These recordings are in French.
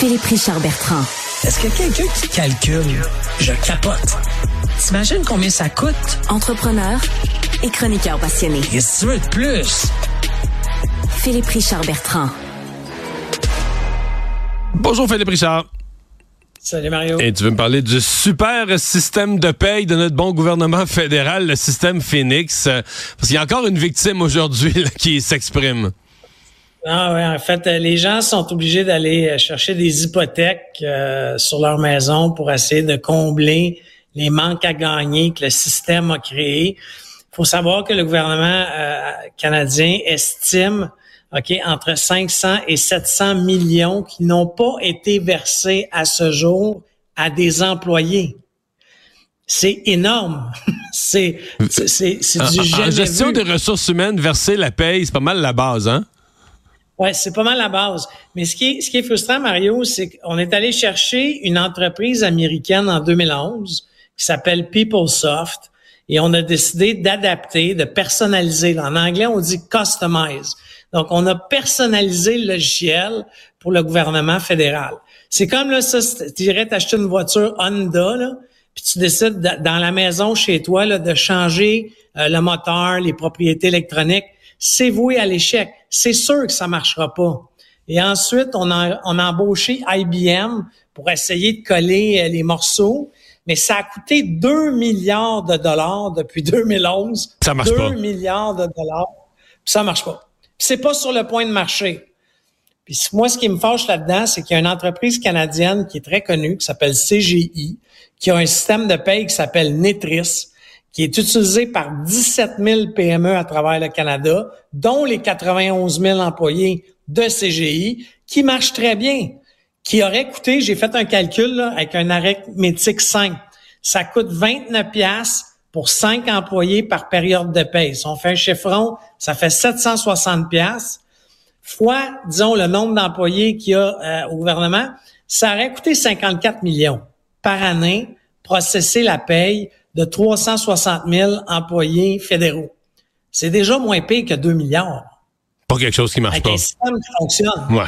Philippe Richard Bertrand. Est-ce que quelqu'un qui calcule, je capote. T'imagines combien ça coûte? Entrepreneur et chroniqueur passionné. Qu'est-ce que tu veux de plus? Philippe Richard Bertrand. Bonjour Philippe Richard. Salut Mario. Et tu veux me parler du super système de paye de notre bon gouvernement fédéral, le système Phoenix? Parce qu'il y a encore une victime aujourd'hui qui s'exprime. Ah ouais, en fait, euh, les gens sont obligés d'aller euh, chercher des hypothèques euh, sur leur maison pour essayer de combler les manques à gagner que le système a créés. Il faut savoir que le gouvernement euh, canadien estime OK, entre 500 et 700 millions qui n'ont pas été versés à ce jour à des employés. C'est énorme. c'est c'est En, du en jamais gestion vu. des ressources humaines, verser la paye, c'est pas mal la base, hein? Ouais, c'est pas mal la base. Mais ce qui est, ce qui est frustrant, Mario, c'est qu'on est allé chercher une entreprise américaine en 2011 qui s'appelle PeopleSoft et on a décidé d'adapter, de personnaliser. En anglais, on dit customize. Donc, on a personnalisé le logiciel pour le gouvernement fédéral. C'est comme là, ça, tu irais t'acheter une voiture Honda, là, puis tu décides de- dans la maison chez toi là, de changer euh, le moteur, les propriétés électroniques. C'est voué à l'échec. C'est sûr que ça marchera pas. Et ensuite, on a, on a embauché IBM pour essayer de coller euh, les morceaux, mais ça a coûté 2 milliards de dollars depuis 2011. Ça marche 2 pas. milliards de dollars. Puis ça marche pas. Puis c'est pas sur le point de marcher. Puis moi, ce qui me fâche là-dedans, c'est qu'il y a une entreprise canadienne qui est très connue, qui s'appelle CGI, qui a un système de paye qui s'appelle Netris, qui est utilisé par 17 000 PME à travers le Canada, dont les 91 000 employés de CGI, qui marche très bien, qui aurait coûté, j'ai fait un calcul là, avec un arithmétique 5, ça coûte 29 pièces pour 5 employés par période de paye. Si on fait un chiffron, ça fait 760 pièces fois, disons, le nombre d'employés qu'il y a euh, au gouvernement, ça aurait coûté 54 millions par année processer la paye de 360 000 employés fédéraux. C'est déjà moins pire que 2 milliards. Pas quelque chose qui marche Avec pas. un système qui fonctionne. Ouais.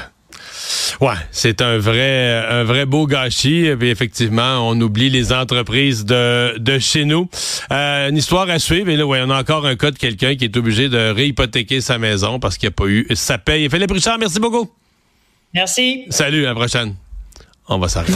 Ouais, c'est un vrai, un vrai beau gâchis. Et puis effectivement, on oublie les entreprises de, de chez nous. Euh, une histoire à suivre. Et là, ouais, on a encore un cas de quelqu'un qui est obligé de réhypothéquer sa maison parce qu'il n'a pas eu sa paye. Philippe Richard, merci beaucoup. Merci. Salut, à la prochaine. On va s'arrêter.